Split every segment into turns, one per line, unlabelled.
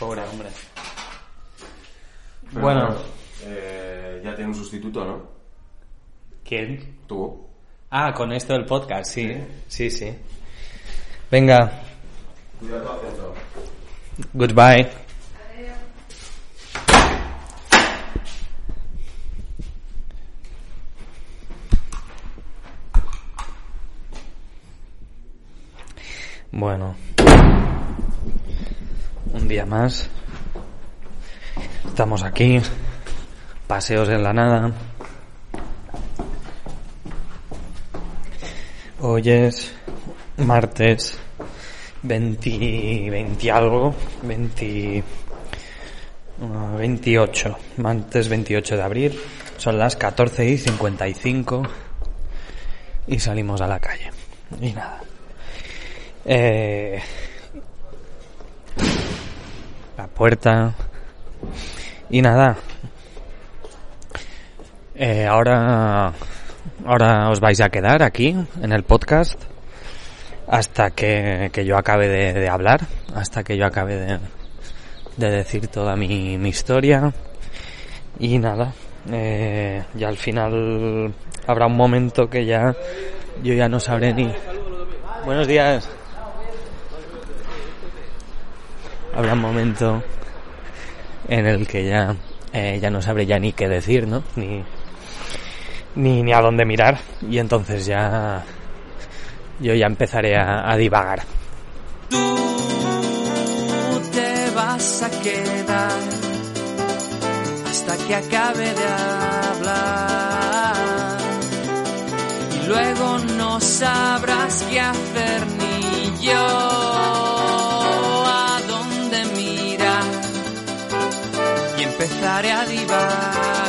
Pobre hombre. Bueno,
eh, ya tiene un sustituto, ¿no?
¿quién?
Tú.
Ah, con esto del podcast, sí. Sí, sí. Venga,
Cuidado acento.
goodbye. Bueno, un día más. Estamos aquí, paseos en la nada. Hoy es martes 20, 20 algo, 20, uh, 28, martes 28 de abril. Son las 14 y 55 y salimos a la calle. Y nada. Eh, la puerta. Y nada. Eh, ahora, ahora os vais a quedar aquí en el podcast hasta que, que yo acabe de, hablar, hasta que yo acabe de, de decir toda mi, mi historia. Y nada, eh, ya al final habrá un momento que ya yo ya no sabré ni. Buenos días. Habrá un momento en el que ya eh, ya no sabré ya ni qué decir, ¿no? Ni, ni ni a dónde mirar y entonces ya yo ya empezaré a, a divagar.
Tú te vas a quedar hasta que acabe de hablar. Y luego no sabrás qué hacer ni yo empezaré a divagar.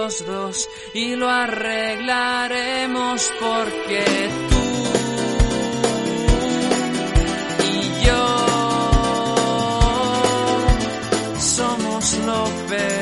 Los dos y lo arreglaremos porque tú y yo somos lo peor.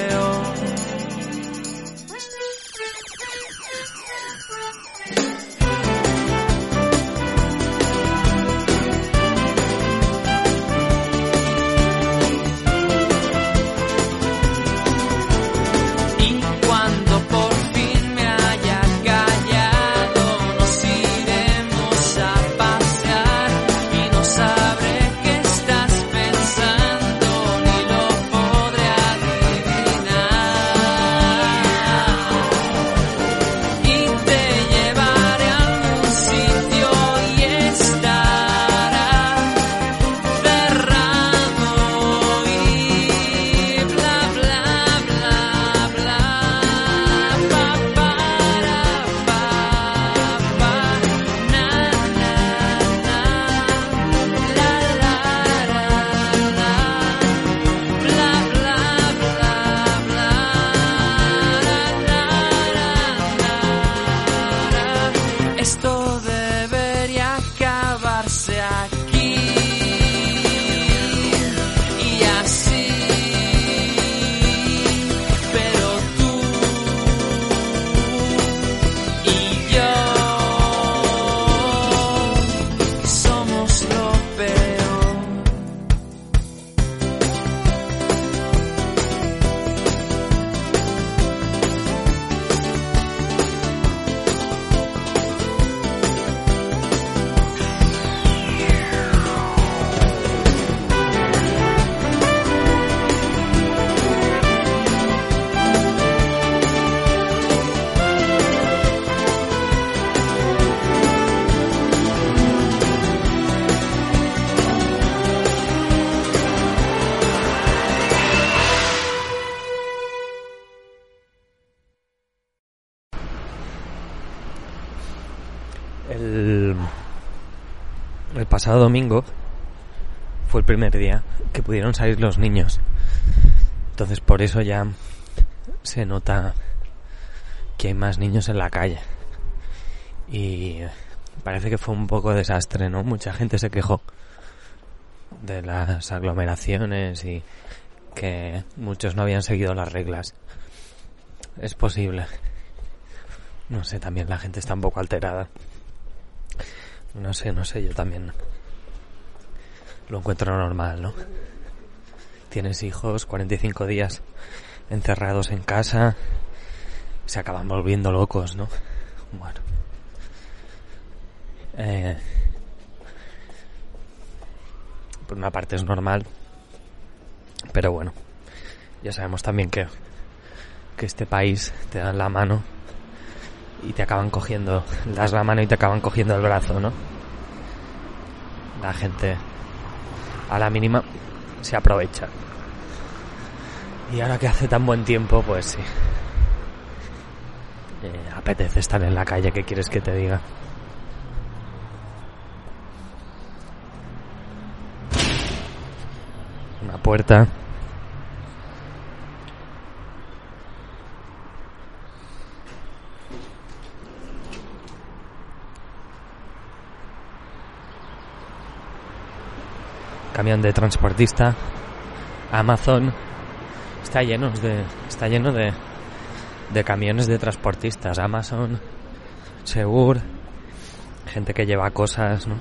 Pasado domingo fue el primer día que pudieron salir los niños. Entonces por eso ya se nota que hay más niños en la calle. Y parece que fue un poco desastre, ¿no? Mucha gente se quejó de las aglomeraciones y que muchos no habían seguido las reglas. Es posible. No sé, también la gente está un poco alterada. No sé, no sé, yo también lo encuentro normal, ¿no? Tienes hijos, 45 días encerrados en casa, se acaban volviendo locos, ¿no? Bueno. Eh, por una parte es normal, pero bueno, ya sabemos también que, que este país te dan la mano y te acaban cogiendo, das la mano y te acaban cogiendo el brazo, ¿no? La gente a la mínima se aprovecha. Y ahora que hace tan buen tiempo, pues sí. Eh, apetece estar en la calle, ¿qué quieres que te diga? Una puerta. Camión de transportista. Amazon. Está lleno de. Está lleno de. de camiones de transportistas. Amazon. Segur. Gente que lleva cosas, ¿no?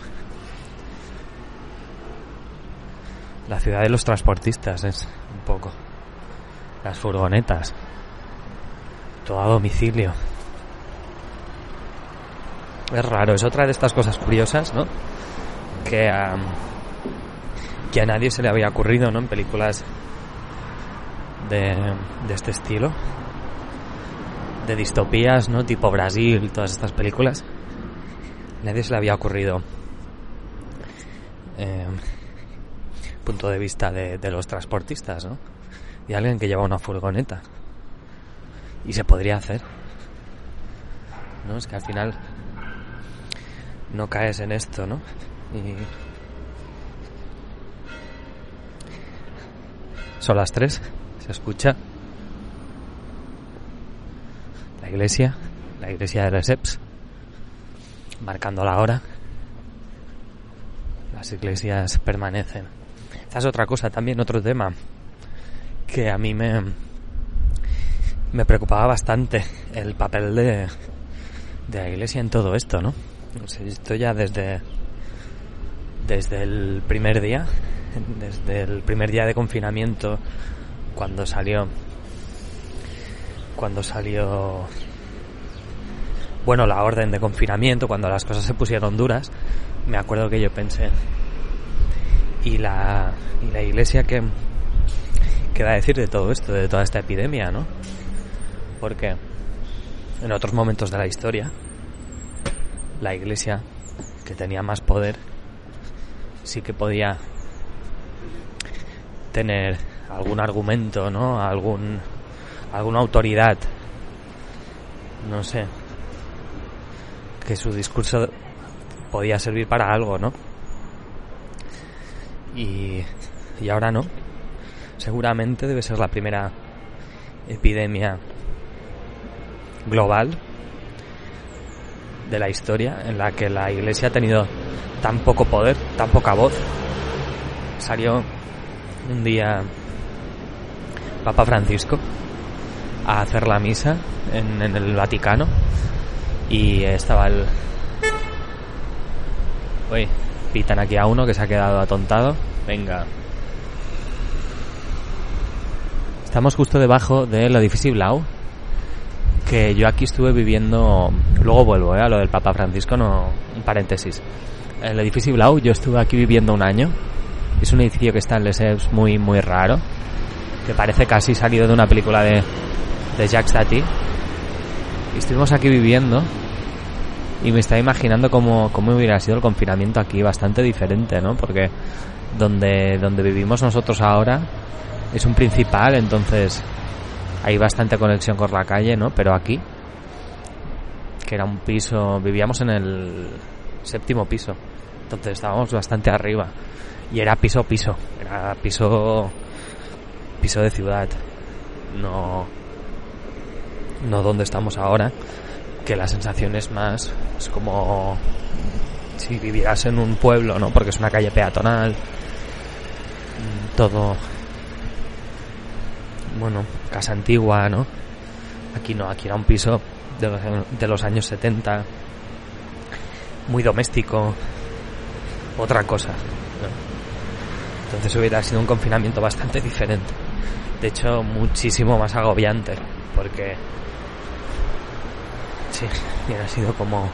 La ciudad de los transportistas es un poco. Las furgonetas. Todo a domicilio. Es raro, es otra de estas cosas curiosas, ¿no? Que a, que a nadie se le había ocurrido, ¿no? En películas de, este estilo. De distopías, ¿no? Tipo Brasil, todas estas películas. Nadie se le había ocurrido. Eh, punto de vista de, de, los transportistas, ¿no? Y alguien que lleva una furgoneta. Y se podría hacer. ¿No? Es que al final no caes en esto, ¿no? Y... Son las tres, se escucha. La iglesia, la iglesia de Reseps, marcando la hora. Las iglesias permanecen. Esta es otra cosa también, otro tema que a mí me, me preocupaba bastante el papel de, de la iglesia en todo esto, ¿no? Esto ya desde, desde el primer día, desde el primer día de confinamiento, cuando salió, cuando salió, bueno, la orden de confinamiento, cuando las cosas se pusieron duras, me acuerdo que yo pensé, y la, y la iglesia que, ¿qué va a decir de todo esto, de toda esta epidemia, no? Porque en otros momentos de la historia, la iglesia, que tenía más poder, sí que podía tener algún argumento, ¿no? Algún, alguna autoridad, no sé, que su discurso podía servir para algo, ¿no? Y, y ahora no. Seguramente debe ser la primera epidemia global de la historia en la que la iglesia ha tenido tan poco poder, tan poca voz. Salió un día Papa Francisco a hacer la misa en, en el Vaticano y estaba el... Uy, pitan aquí a uno que se ha quedado atontado. Venga. Estamos justo debajo del edificio Blau, que yo aquí estuve viviendo, luego vuelvo ¿eh? a lo del Papa Francisco, no, un paréntesis. El edificio Blau, yo estuve aquí viviendo un año. Es un edificio que está en Lesseps muy, muy raro, que parece casi salido de una película de, de Jacques Tati. Y estuvimos aquí viviendo y me estaba imaginando cómo, cómo hubiera sido el confinamiento aquí, bastante diferente, ¿no? Porque donde, donde vivimos nosotros ahora es un principal, entonces hay bastante conexión con la calle, ¿no? Pero aquí que era un piso, vivíamos en el séptimo piso, entonces estábamos bastante arriba y era piso piso, era piso piso de ciudad, no no donde estamos ahora, que la sensación es más es como si vivieras en un pueblo, ¿no? Porque es una calle peatonal, todo bueno, casa antigua, ¿no? Aquí no, aquí era un piso de los, de los años 70, muy doméstico, otra cosa. Entonces hubiera sido un confinamiento bastante diferente. De hecho, muchísimo más agobiante, porque sí, hubiera sido como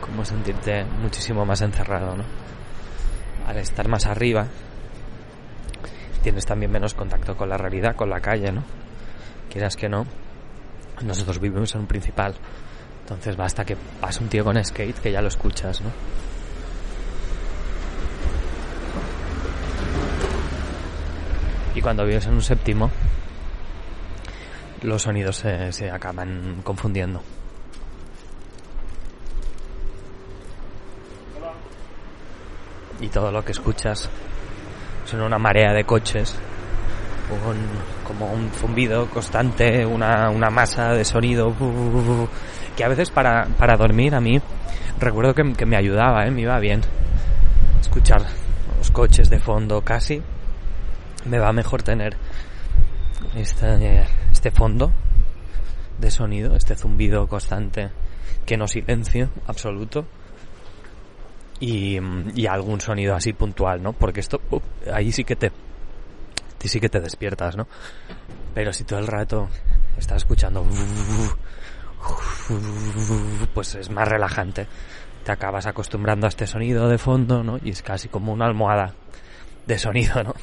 como sentirte muchísimo más encerrado, ¿no? Al estar más arriba, tienes también menos contacto con la realidad, con la calle, ¿no? Quieras que no, nosotros vivimos en un principal, entonces basta que pase un tío con skate que ya lo escuchas, ¿no? Y cuando vives en un séptimo, los sonidos se, acaban confundiendo. Y todo lo que escuchas son una marea de coches, un- como un zumbido constante, una, una masa de sonido, que a veces para, para dormir a mí recuerdo que, que me ayudaba, ¿eh? me iba bien. Escuchar los coches de fondo casi, me va mejor tener este, este fondo de sonido, este zumbido constante, que no silencio absoluto. Y, y algún sonido así puntual, ¿no? Porque esto, uh, ahí sí que te, sí que te despiertas, ¿no? Pero si todo el rato estás escuchando, pues es más relajante. Te acabas acostumbrando a este sonido de fondo, ¿no? Y es casi como una almohada de sonido, ¿no?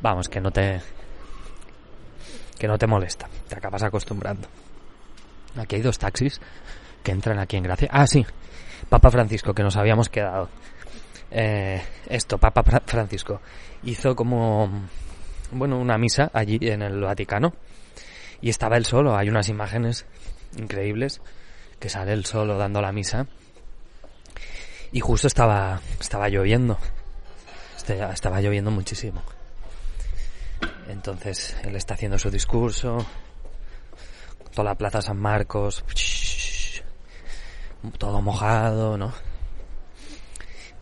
Vamos, que no te, que no te molesta. Te acabas acostumbrando. Aquí hay dos taxis que entran aquí en Gracia. Ah, sí. Papa Francisco, que nos habíamos quedado. Eh, esto, Papa Fra- Francisco hizo como, bueno, una misa allí en el Vaticano. Y estaba él solo. Hay unas imágenes increíbles que sale él solo dando la misa. Y justo estaba, estaba lloviendo. Este- Estaba lloviendo muchísimo. Entonces él está haciendo su discurso. Toda la plaza San Marcos. Todo mojado, ¿no?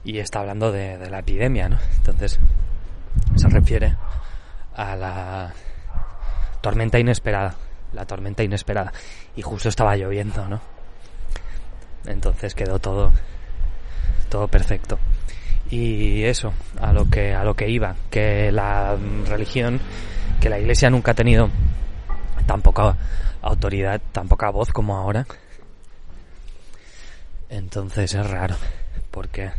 Y está hablando de, la epidemia, ¿no? Entonces se refiere a la tormenta inesperada. La tormenta inesperada. Y justo estaba lloviendo, ¿no? Entonces quedó todo todo perfecto. Y eso, a lo que a lo que iba, que la religión, que la iglesia nunca ha tenido tan poca autoridad, tan poca voz como ahora. Entonces es raro, porque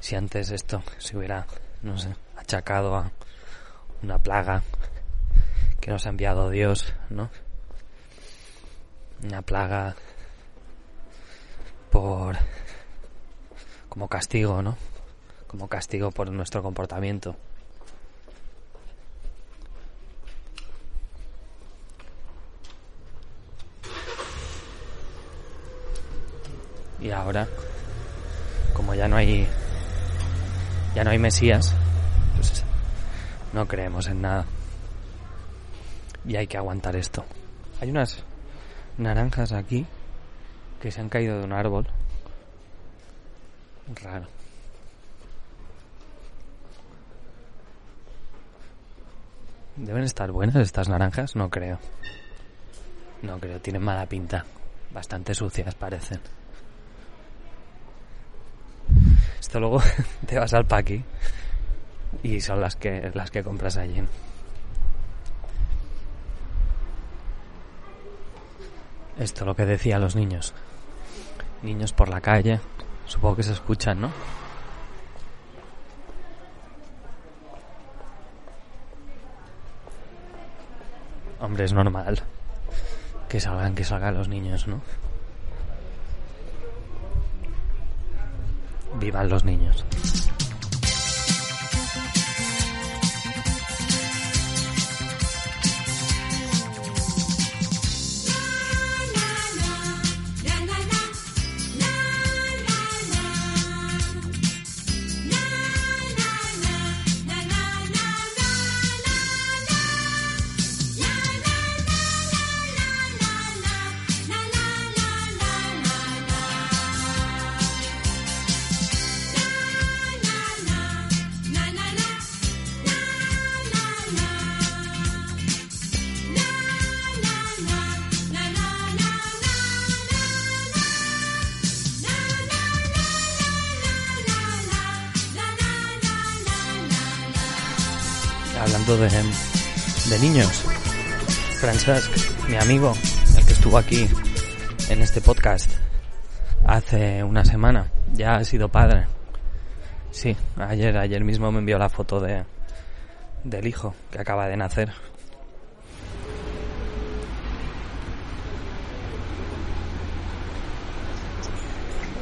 si antes esto se hubiera, no sé, achacado a una plaga que nos ha enviado Dios, ¿no? Una plaga por como castigo, ¿no? Como castigo por nuestro comportamiento. Y ahora, como ya no hay ya no hay Mesías, pues no creemos en nada. Y hay que aguantar esto. Hay unas naranjas aquí que se han caído de un árbol. Raro. ¿Deben estar buenas estas naranjas? No creo. No creo, tienen mala pinta. Bastante sucias parecen. Esto luego te vas al paqui y son las que las que compras allí. Esto lo que decía los niños. Niños por la calle, supongo que se escuchan, ¿no? Hombre, es normal que salgan, que salgan los niños, ¿no? Vivan los niños. De, de niños. Francesc, mi amigo, el que estuvo aquí en este podcast hace una semana, ya ha sido padre. Sí, ayer, ayer mismo me envió la foto de, del hijo que acaba de nacer.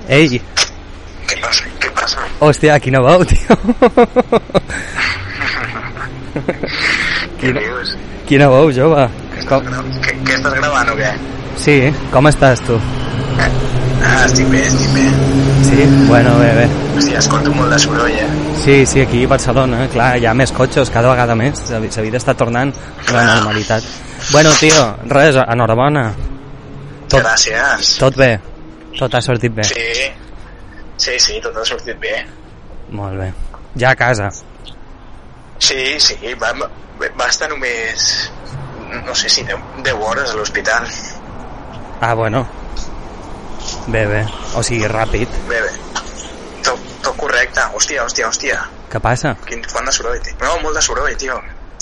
Ey,
Què passa? Què passa?
hòstia, quina veu, tio.
Què
Quina,
dius?
quina veu, jove.
Què,
Com,
què, què estàs gravant o què?
sí, com estàs tu?
Ah, estic bé, estic bé.
Sí, bueno, bé, bé.
Hòstia, escolto molt de soroll, eh?
Sí, sí, aquí a Barcelona, clar, hi ha més cotxes, cada vegada més, la vida està tornant a la normalitat. Bueno, tio, res, enhorabona. Tot,
Gràcies.
tot bé, tot ha sortit bé.
Sí, sí, sí, tot ha sortit bé.
Molt bé. Ja a casa.
Sí, sí, va, va estar només, no sé si 10, 10 hores a l'hospital.
Ah, bueno. Bé, bé. O sigui, ràpid.
Bé, bé. Tot, tot correcte. Hòstia, hòstia, hòstia.
Què passa?
Quin quant de soroll, tio. No, molt de soroll, tio.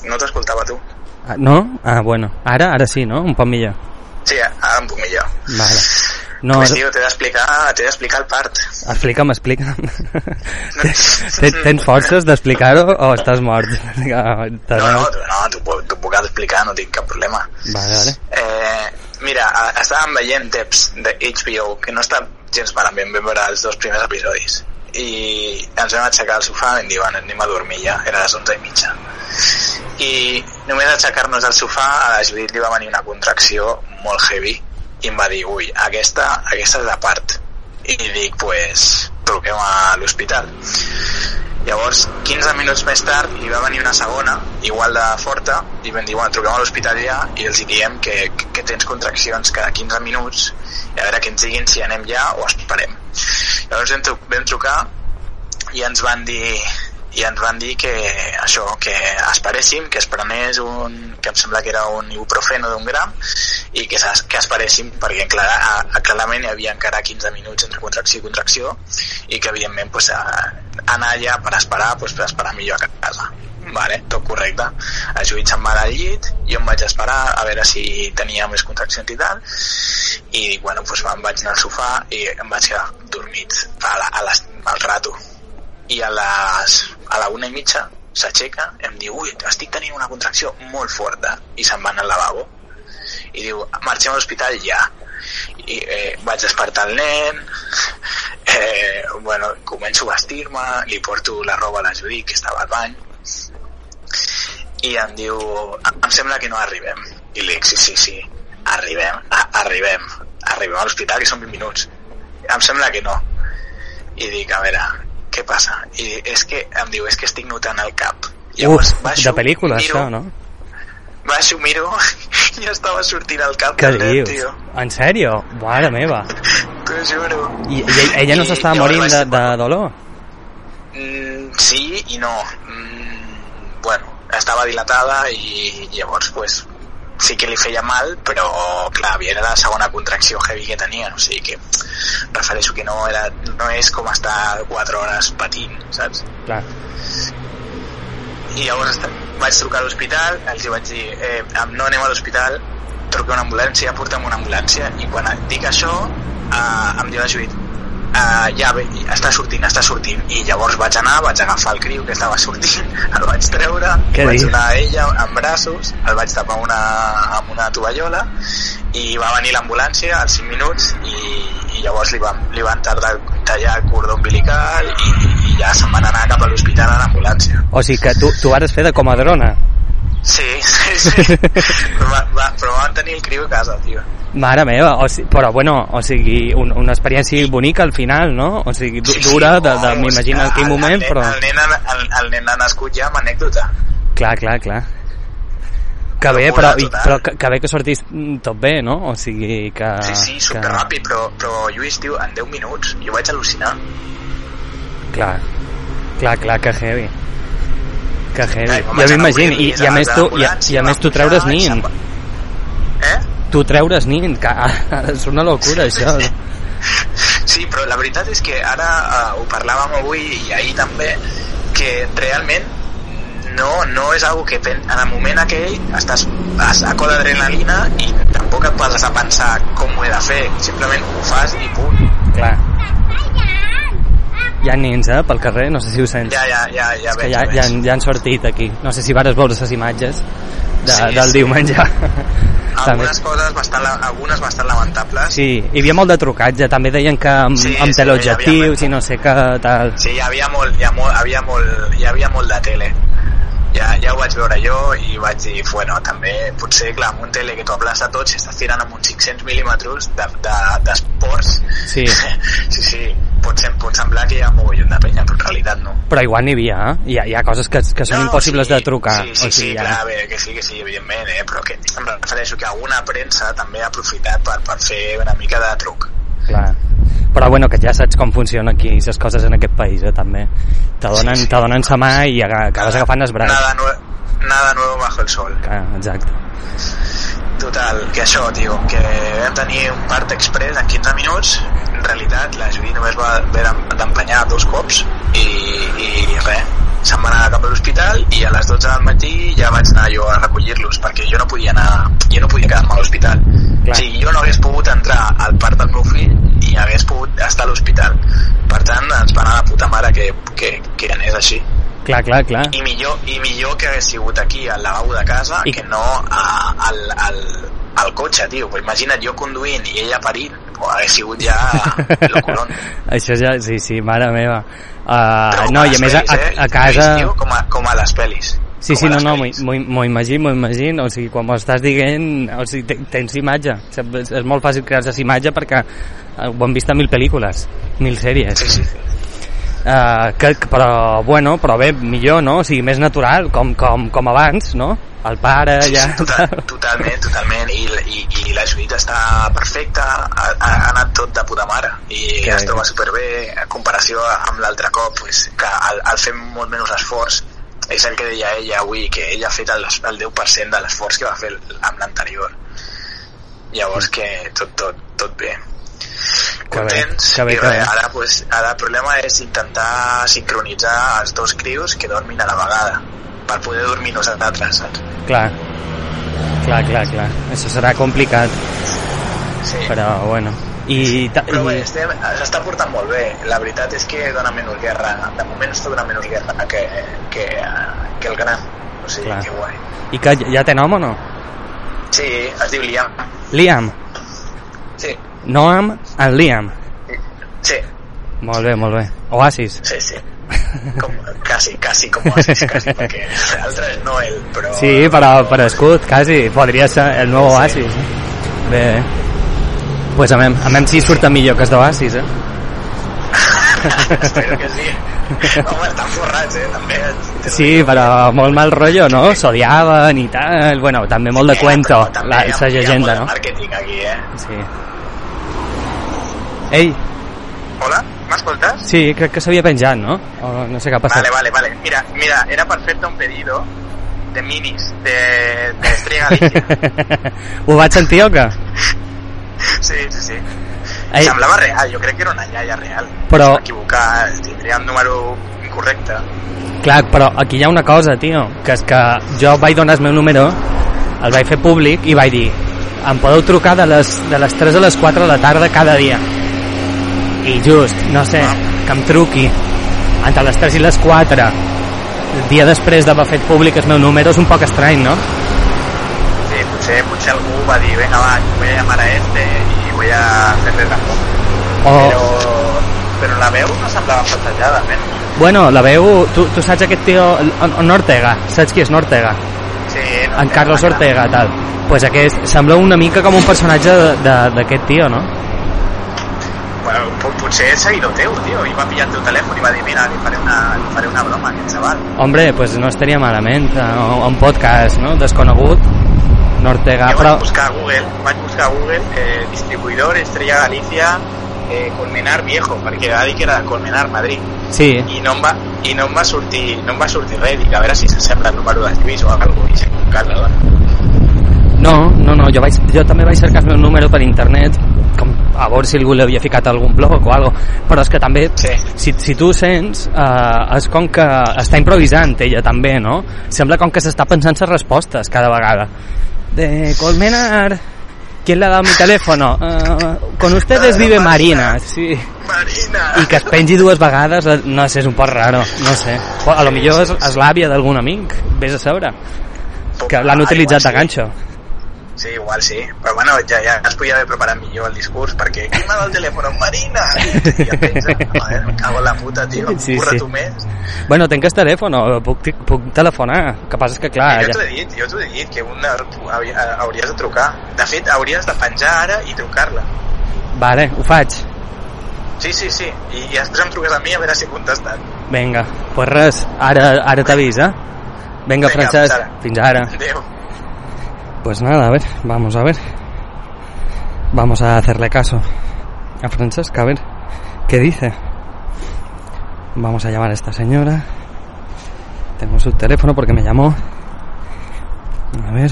No t'escoltava tu.
Ah, no? Ah, bueno. Ara, ara sí, no? Un poc millor.
Sí, ara em puc millor.
Vale. No,
Pues, tio, t'he d'explicar t'he d'explicar el part.
explica'm, explica'm. Tens, tens forces d'explicar-ho o estàs mort?
No, no, no, t'ho puc, puc explicar, no tinc cap problema.
Vale, vale.
Eh, mira, estàvem veient Debs de HBO, que no està gens malament, vam veure els dos primers episodis. I ens vam aixecar al sofà i vam dir, bueno, anem a dormir ja, era les 11 i mitja. I només aixecar-nos al sofà, a la Judit li va venir una contracció molt heavy i em va dir, ui, aquesta, aquesta és de part. I dic, pues, truquem a l'hospital. Llavors, 15 minuts més tard, li va venir una segona, igual de forta, i vam dir, bueno, truquem a l'hospital ja, i els hi diem que, que tens contraccions cada 15 minuts, i a veure que ens diguin si anem ja o esperem. Llavors vam, tru vam trucar, i ens van dir i ens van dir que això, que esperéssim, que es prenés un, que em sembla que era un ibuprofeno d'un gram, i que, que esperéssim perquè clar, a, a, clarament hi havia encara 15 minuts entre contracció i contracció i que evidentment pues, a, anar allà per esperar, pues, per esperar millor a casa. Vale, tot correcte. El Judit se'n va al llit jo em vaig esperar a veure si tenia més contraccions i tal i bueno, pues, em vaig anar al sofà i em vaig quedar dormit a la, a les, al rato. I a, les, a la una i mitja s'aixeca, em diu, ui, estic tenint una contracció molt forta i se'n va anar al lavabo. I diu, marxem a l'hospital ja i eh, vaig despertar el nen eh, bueno, començo a vestir-me li porto la roba a la Judit que estava al bany i em diu, em sembla que no arribem i li dic, sí, sí, sí arribem, a, arribem arribem a l'hospital que són 20 minuts em sembla que no i dic, a veure, què passa? i és que, em diu, és que estic notant el cap
Uf,
baixo,
de pel·lícula,
miro,
això, no?
baixo, miro i estava sortint el cap
Què dius?
tio
En sèrio? Mare meva.
t'ho juro
I, i ella no
I
s'estava
llavors
morint de, de dolor?
Mm, sí i no. Mm, bueno, estava dilatada i llavors pues, sí que li feia mal, però clar, havia era la segona contracció heavy que tenia, o sigui que refereixo que no, era, no és com estar 4 hores patint, saps?
Clar.
I llavors vaig trucar a l'hospital, els hi vaig dir, eh, no anem a l'hospital, truqueu una ambulància, porta'm una ambulància, i quan dic això, eh, em diu la Judit, uh, ja ve, està sortint, està sortint i llavors vaig anar, vaig agafar el criu que estava sortint, el vaig treure
Què
vaig
dius?
donar a ella en braços el vaig tapar una, amb una tovallola i va venir l'ambulància als 5 minuts i, i llavors li van, li van tardar tallar el cordó umbilical i, i ja se'n van anar cap a l'hospital a l'ambulància
O sigui que tu, tu vas fer de comadrona.
Sí, sí, sí però, va, va, però van tenir el criu a casa tio
Mare meva, o sigui, però bueno, o sigui, un, una experiència bonica al final, no? O sigui, du-
Sí, sí,
dura, de, de,
no,
m'imagino en quin
el-
moment,
el nen,
però...
el nen, el, el nen ha nascut ja amb anècdota
Clar, clar, clar. Que bé, però, i, però que, que bé que sortís tot bé, no? O sigui que...
sí, sí,
que...
superràpid però, però Lluís, tio, en 10 minuts jo vaig al·lucinar
Clar, clar, clar, que heavy. Que heavy.
Anar
m'imagino, i, i a més tu, i, a- i a més tu treure's
nin eh?
Tu treure's nin, que és una locura això.
Sí, però la veritat és que ara uh, ho parlàvem avui i ahir també, que realment no, no és algo que en el moment aquell estàs a saco d'adrenalina i tampoc et poses a pensar com ho he de fer, simplement ho fas i punt.
Clar. Hi ha nins, eh, pel carrer, no sé si ho sents.
Ja, ja, ja, ja
És que
veig,
ja,
ja
ja, han, ja han sortit aquí. No sé si vares veure les imatges de,
Sí,
del
sí.
diumenge. També.
Algunes coses bastant, algunes bastant lamentables.
Sí, hi havia molt de trucatge. També deien que amb,
Sí,
amb
sí,
teleobjectius
hi
i no sé què, tal.
Sí, hi havia molt, hi, ha molt, havia molt, hi havia molt de tele. Ja, ja ho vaig veure jo i vaig dir, bueno, també, potser, clar, amb un tele que t'ho aplaça tot, si estàs tirant amb uns 500 mil·límetres d'esports, de, de,
Sí.
sí, sí, pot, sem pot semblar que hi ha mogollon de penya, però en realitat no.
Però igual n'hi havia, eh? Hi ha, hi ha coses que, que són
No,
impossibles
sí,
de trucar.
Sí, sí,
o sigui,
sí,
ja...
clar, bé, que sí, que sí, evidentment, eh, però que em refereixo que alguna premsa també ha aprofitat per, per fer una mica de truc.
clar. Però bueno, que ja saps com funciona aquí les coses en aquest país, eh, també. Te donen,
Sí, sí.
te donen sa mà i acabes agafant els braç.
Nada, nue nada nuevo bajo el sol.
Clar, exacte.
Total, que això, tio, que vam tenir un part express en 15 minuts, en realitat la Judit només va haver d'emprenyar dos cops i, i res, se'n va anar cap a l'hospital i a les 12 del matí ja vaig anar jo a recollir-los perquè jo no podia anar, jo no podia quedar-me a l'hospital. O sigui, jo no hagués pogut entrar al part del meu fill i hagués pogut estar a l'hospital. Per tant, ens va anar de puta mare que, que, que anés així.
Clar, clar, clar.
I millor, i millor que hagués sigut aquí al lavabo de casa
I-
que no a, al, al, al cotxe, tio. Pues imagina't jo conduint i ella parint, pues, hagués sigut ja loculón.
Això ja, sí, sí, mare meva. Uh, no, i a més a, a, a
eh?
casa...
Com, a, com a les pel·lis.
Sí, sí, no, no, m'ho imagino, m'ho imagino, o sigui, quan m'ho estàs dient, o sigui, te- tens imatge, és, molt fàcil crear-se imatge perquè eh, ho hem vist a mil pel·lícules, mil sèries.
Sí, sí.
Uh, que- però, bueno, però bé, millor, no? O sigui, més natural, com, com, com abans, no? El pare,
Sí,
ja...
sí, total, totalment, totalment. I, i, i la Judit està perfecta ha, ha anat tot de puta mare i
Que
es
bé.
troba superbé en comparació amb l'altre cop pues, que al, al fer molt menys esforç és el que deia ella avui que ella ha fet el, el 10% de l'esforç que va fer amb l'anterior. Llavors que tot, tot, tot bé.
Que bé,
contents.
que bé, que
res,
bé.
ara, pues, ara el problema és intentar sincronitzar els dos crios que dormin a la vegada per poder dormir nosaltres saps?
Clar, clar, clar, clar. Això serà complicat,
sí.
però bueno. I, ta,
Però bé, estem- s'està portant molt bé. La veritat és que dona menys guerra. De moment està donant menys guerra que, que, que el gran. O sigui,
Clar.
que guai.
i que ja té nom o no?
Sí, es diu Liam.
Liam.
Sí,
Noam en Liam.
sí,
Molt bé, molt bé. Oasis.
sí, sí. Com, quasi, quasi com Oasis, quasi, perquè l'altre és Noel, però...
Sí, però per escut, quasi. Podria ser el nou
Sí.
Oasis. Bé, pues a veure, a veure si surten millor que els d'Oasis, eh?
Espero que sí. Home, estan forrats, eh, també.
Sí, però molt mal rotllo, no? S'odiaven i tal. Bueno, també molt de
Eh,
cuento,
però
la, la
hi ha molt
llegenda,
de
no?
marketing aquí, eh?
Sí. Ei,
Hola, m'escoltes?
sí, crec que s'havia penjat, no? O no sé què ha passat.
Vale, vale, vale. Mira, mira, era per fer-te un pedido de minis de, de Estrella Galicia.
Ho vaig sentir o què?
Sí, sí, sí.
Ei,
Semblava real, jo crec que era una iaia real.
Però-
equivocat, tindria un número incorrecte.
clar, però aquí hi ha una cosa, tio, que és que jo vaig donar el meu número, el vaig fer públic i vaig dir em podeu trucar de les, de les 3 a les 4 de la tarda cada dia. I just, no sé, que em truqui entre les 3 i les 4 el dia després d'haver fet públic el meu número és un poc estrany, no?
Sí, potser, potser algú va dir, venga, va, voy a llamar a este y voy a hacerle razón.
O,
Però, però la veu no semblava faltejada, men.
bueno, la veu... Tu, tu saps aquest tio, en, Ortega, saps qui és en Ortega?
Sí, no
En Carlos. Ortega, tal. Pues aquest sembla una mica com un personatge de- de- d'aquest tio, no?
Bueno, pot, potser és seguidor teu, tio, i va pillar el teu telèfon i va dir, mira, li faré una, li faré una broma a aquest xaval.
Hombre, pues no estaria malament. O, un podcast, no? Desconegut. En Ortega,
Jo
però...
vaig buscar a Google, vaig buscar a Google eh, distribuïdor Estrella Galicia eh, Colmenar Viejo, perquè va dir que era Colmenar, Madrid,
Sí,
i no em va, i no em va sortir, no em va sortir res, dic, a veure si s'assembla el número de Lluís o alguna cosa, i s'ha equivocat la dona.
No, no, no, jo, vaig, jo també vaig cercar el meu número per internet com a veure si algú l'havia ficat a algun blog o algo, però és que també
Sí.
si, si tu ho sents eh, és com que està improvisant ella també, no? Sembla com que s'està pensant les respostes cada vegada de Colmenar ¿Quién le ha dado mi teléfono? Eh, con ustedes vive Marina, sí.
Marina!
I que es pengi dues vegades, no sé, és un poc raro, no sé. A lo millor és, és l'àvia d'algun amic, vés a saure. Que l'han utilitzat de
igual sí. Sí, igual sí. Però bueno, ja, ja es podia haver preparat millor el discurs, perquè qui m'ha dado el telèfon? Marina! I ja pensa, joder, me cago en la puta, tio.
Sí,
Curra
sí.
tu més.
Bueno, tenc el telèfon, puc, puc telefonar. El que passa és que, clar...
jo
Ja...
t'ho he dit, jo t'ho he dit, que una, havia- hauries de trucar. De fet, hauries de penjar ara i trucar-la.
Vale, ho faig.
Sí, sí, sí. I, I després em truques a mi a veure si he contestat.
Vinga, pues res, ara, ara t'avisa. Venga,
Vinga,
Francesc,
fins ara.
fins ara.
Adéu.
Pues nada, a ver, vamos a ver. Vamos a hacerle caso a Francesca, a ver qué dice. Vamos a llamar a esta señora. Tengo su teléfono porque me llamó. A ver.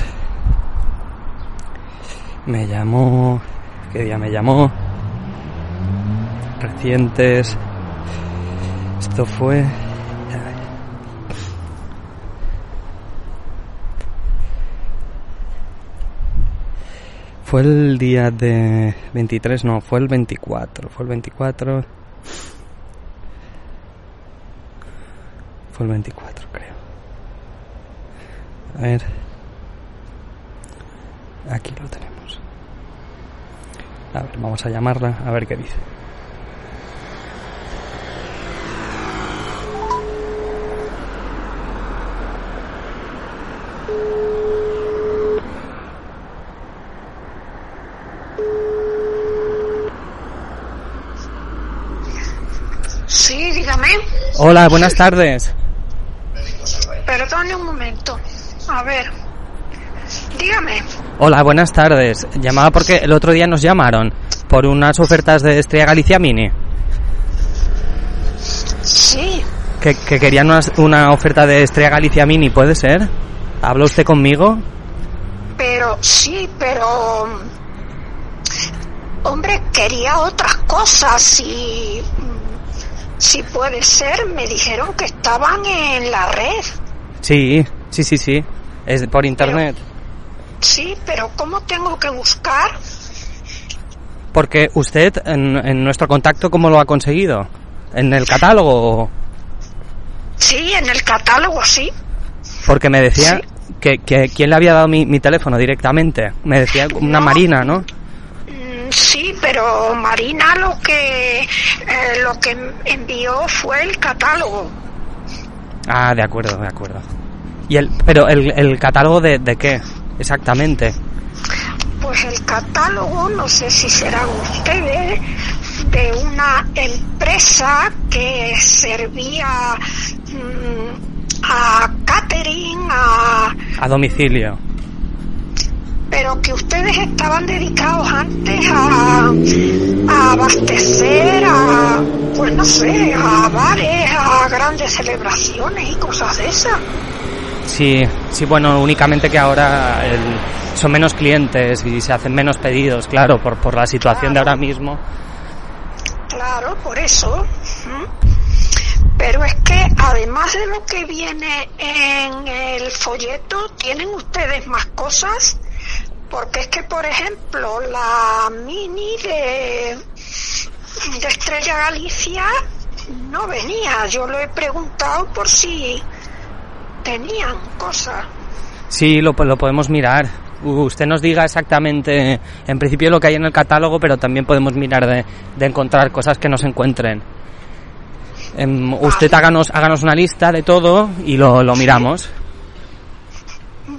Me llamó. ¿Qué día me llamó? Recientes. Esto fue. Fue el día de 23, no, fue el 24, fue el 24. Fue el 24, creo. A ver. Aquí lo tenemos. A ver, vamos a llamarla, a ver qué dice.
Sí, dígame.
Hola, buenas tardes.
Perdone un momento. A ver. Dígame.
Hola, buenas tardes. Llamaba porque el otro día nos llamaron por unas ofertas de Estrella Galicia Mini.
Sí.
Que, que querían una, una oferta de Estrella Galicia Mini, ¿puede ser? ¿Habla usted conmigo?
Pero, sí, pero... Hombre, quería otras cosas y... Si puede ser, me dijeron que estaban en la red.
Sí, sí, sí, sí. Es por internet.
Sí, pero ¿cómo tengo que buscar?
Porque usted, en, en nuestro contacto, ¿cómo lo ha conseguido? ¿En el catálogo?
Sí, en el catálogo, sí.
Porque me decía
Sí.
que, que quién le había dado mi, mi teléfono directamente. Me decía una
No.
marina, ¿no?
Sí, pero Marina lo que eh, lo que envió fue el catálogo.
Ah, de acuerdo, de acuerdo. ¿Y el, pero el, el catálogo de, de qué? Exactamente.
Pues el catálogo, no sé si serán ustedes, de una empresa que servía mm, a catering, a,
A domicilio.
Pero que ustedes estaban dedicados antes a, a abastecer a, pues no sé, a bares, a grandes celebraciones y cosas de esas.
Sí, sí, bueno, únicamente que ahora el- son menos clientes y se hacen menos pedidos, claro, por, por la situación de ahora mismo.
Claro, por eso. Pero es que además de lo que viene en el folleto, tienen ustedes más cosas. Porque es que, por ejemplo, la mini de, de Estrella Galicia no venía. Yo lo he preguntado por si tenían cosas.
Sí, lo, lo podemos mirar. Usted nos diga exactamente, en principio, lo que hay en el catálogo, pero también podemos mirar de, de encontrar cosas que nos encuentren. Em, usted háganos, háganos una lista de todo y lo, lo miramos.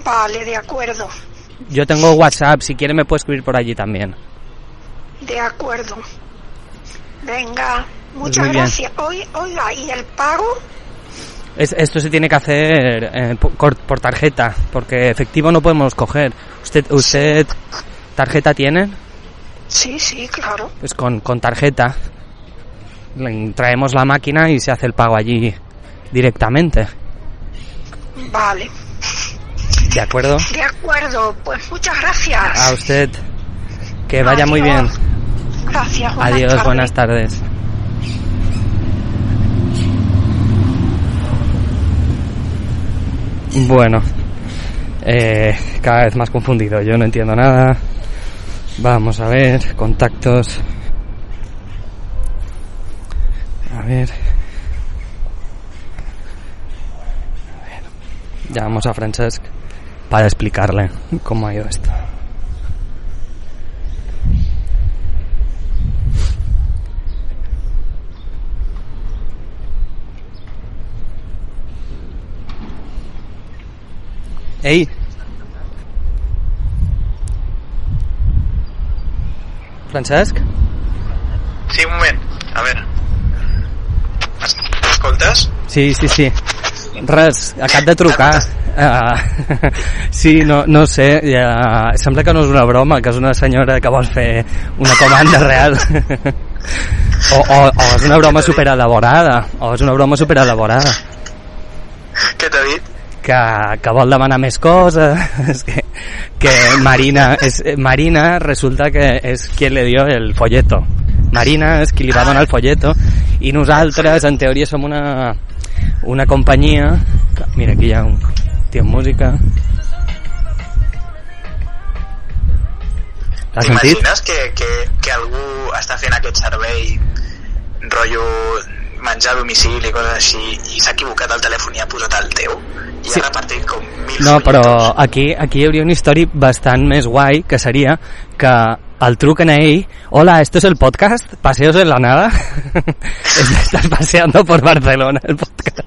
Vale, de acuerdo.
Yo tengo WhatsApp, si quiere me puede escribir por allí también.
De acuerdo. Venga, muchas
muy bien.
gracias. Oy- Oiga, ¿y el pago?
Es- esto se tiene que hacer eh, por tarjeta, porque efectivo no podemos coger. ¿Usted, usted tarjeta tiene?
Sí, sí, claro.
Pues con, con tarjeta. Le- Traemos la máquina y se hace el pago allí directamente.
Vale.
¿De acuerdo?
De acuerdo, pues muchas gracias.
A usted. Que vaya muy bien.
Gracias. buenas
Adiós, buenas tardes. Bueno, eh, cada vez más confundido. Yo no entiendo nada. Vamos a ver, contactos. A ver. A ver. Llamamos a Francesc para explicarle cómo ha ido esto. Ei! Francesc?
Sí, un moment. A veure. Es- Escoltes?
Sí, sí, sí. Res, acab de trucar. Uh, sí, no, no sé, ja, sembla que no és una broma, que és una senyora que vol fer una comanda real. o, o, o és una broma superelaborada, o és una broma superelaborada.
Què t'ha dit?
que, que vol demanar més coses que, que Marina és, Marina resulta que és qui le dio el folleto Marina és qui li va donar el folleto i nosaltres en teoria som una una companyia que- mira aquí hi ha un tio amb música l'has sentit?
T'imagines que, que, que algú està fent aquest servei rotllo menjar a domicili i coses així i s'ha equivocat el telèfon i ha posat el teu i
Sí.
ha repartit com mil
No, però aquí, aquí hi hauria una història bastant més guai, que seria que el truquen a ell, hola, ¿esto es el podcast? ¿Paseos en la nada? Estás paseando por Barcelona, el podcast.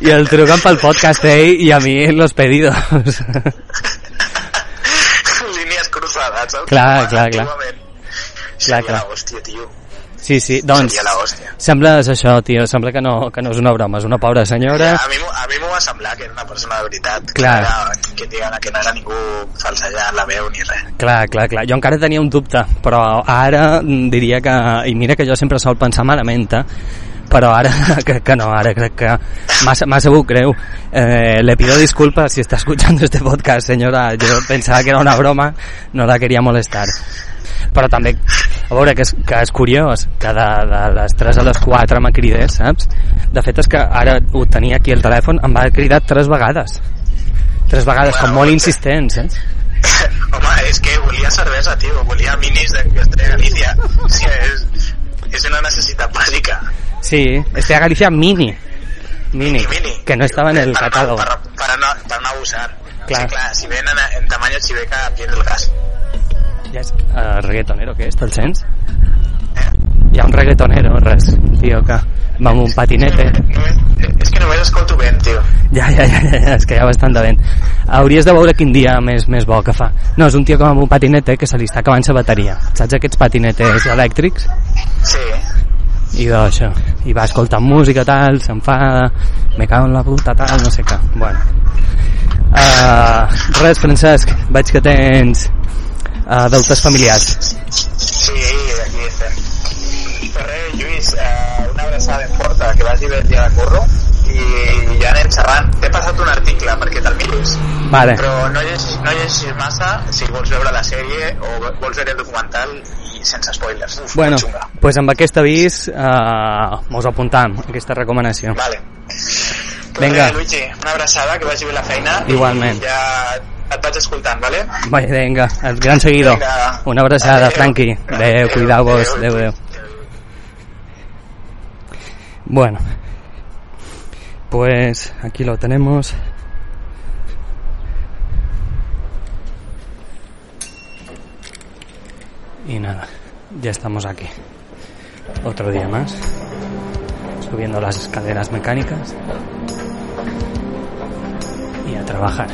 I el truquen pel podcast a ell i a mi los pedidos.
línies cruzades saps?
Clar, clar, clar.
Antiguament.
Clar, clar.
l'hòstia, tio.
Sí, sí, doncs
Seria l'hòstia.
sembla és això, tio, sembla que no, que no és una broma, és una pobra senyora.
A mi, a mi m'ho va semblar que era una persona de veritat.
Clar.
Que, era, que, diguem, que no era ningú falsejant la veu ni res.
Clar, clar, clar. Jo encara tenia un dubte, però ara diria que... I mira que jo sempre sol pensar malament, eh? però ara crec que no, ara crec que m'ha m'ha sabut greu. Eh, le pido disculpas si está escuchando este podcast, señora. Yo pensaba que era una broma, no la quería molestar. Però també, a veure, que és, que és curiós, que de, de les 3 a les 4 m'ha cridat, saps? De fet és que ara ho tenia aquí el telèfon, em va cridar tres vegades. Tres vegades, com molt insistents, eh?
Home, és que volia cervesa, tio. Volia minis de Estrella Galícia. O sigui, és, és una necessitat bàsica.
Sí, este a Galicia Mini. Mini,
Mini, mini.
que no estaba en el
Para no-
catálogo.
Para, para, no, para no abusar.
Claro.
Sí, clar, si ven en, en tamaño chiveca, pierde el gas.
Ja és uh, reggaetonero, què és? Te'l sents? Hi ha un reggaetonero, res, tio, que va amb un patinete.
Només, és que només escolto vent, tio.
Ja, ja, ja, ja, és que hi ha bastant de vent. Hauries de veure quin dia més més bo que fa. No, és un tio que va amb un patinete que se li està acabant la bateria. Saps aquests patinetes elèctrics?
Sí.
I d'això. I va escoltant música, tal, s'enfada, me cago en la puta, tal, no sé què. Bueno. Uh, res, Francesc, veig que tens uh, deutes familiars.
Sí, aquí estem. Però res, Lluís, eh, una abraçada ben forta, que vagi bé el dia de curro i ja anem xerrant. T'he passat un article perquè te'l miris,
Vale.
però no llegis, no llegis massa si vols veure la sèrie o vols veure el documental i sense spoilers. Uf,
Bueno,
xunga.
pues amb aquest avís uh, mos apuntam aquesta recomanació.
Vale.
Vinga.
Res, Luigi, una abraçada, que vagi bé la feina
Igualment.
i ja et vaig escoltant, vale?
Vale, venga, el gran seguidor.
Vinga.
Una abraçada,
Adéu.
Franqui. Adéu,
adéu.
Bueno, pues aquí lo tenemos. Y nada, ya estamos aquí. Otro día más. Subiendo las escaleras mecánicas. Y a trabajar.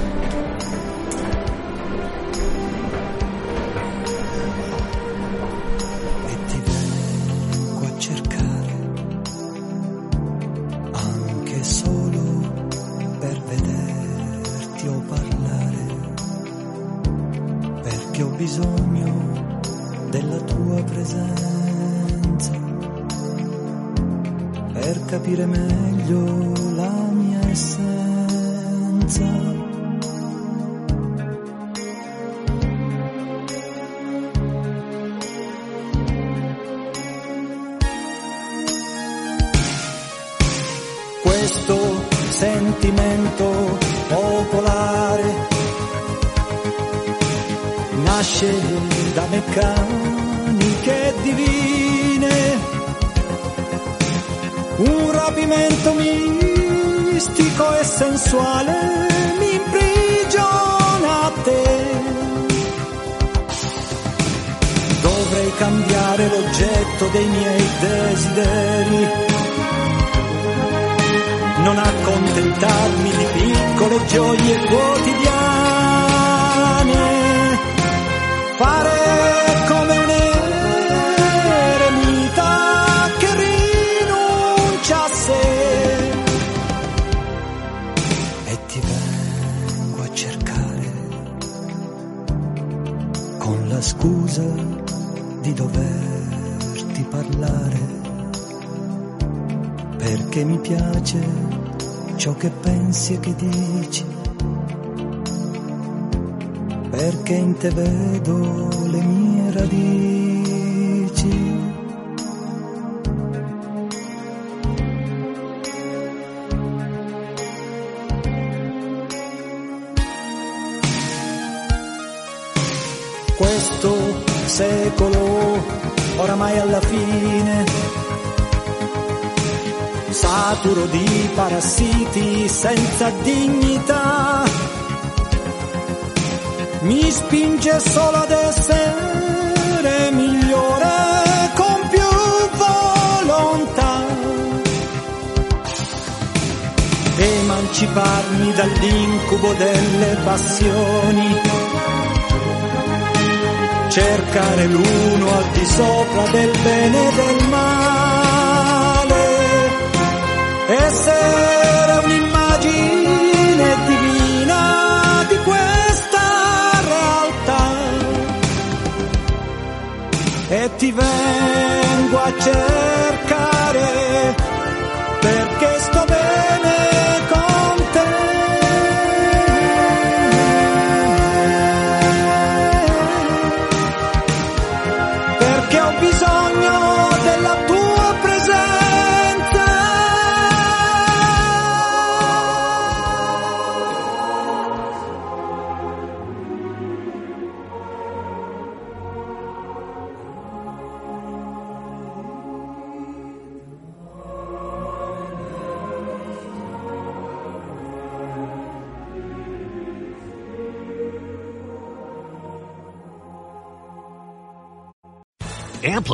Cercare anche solo per vederti o parlare perché ho bisogno della tua presenza per capire meglio la mia essenza da meccaniche divine, un rapimento mistico e sensuale mi imprigiona a te. Dovrei cambiare l'oggetto dei miei desideri, non accontentarmi di piccole gioie quotidiane doverti parlare perché mi piace ciò che pensi e che dici perché in te vedo le mie radici. Questo secolo oramai alla fine, saturo di parassiti senza dignità. Mi spinge solo ad essere migliore con più volontà. Emanciparmi dall'incubo delle passioni, cercare l'uno al di sopra del bene e del male, essere un'immagine divina di questa realtà e ti vengo a cercare perché sto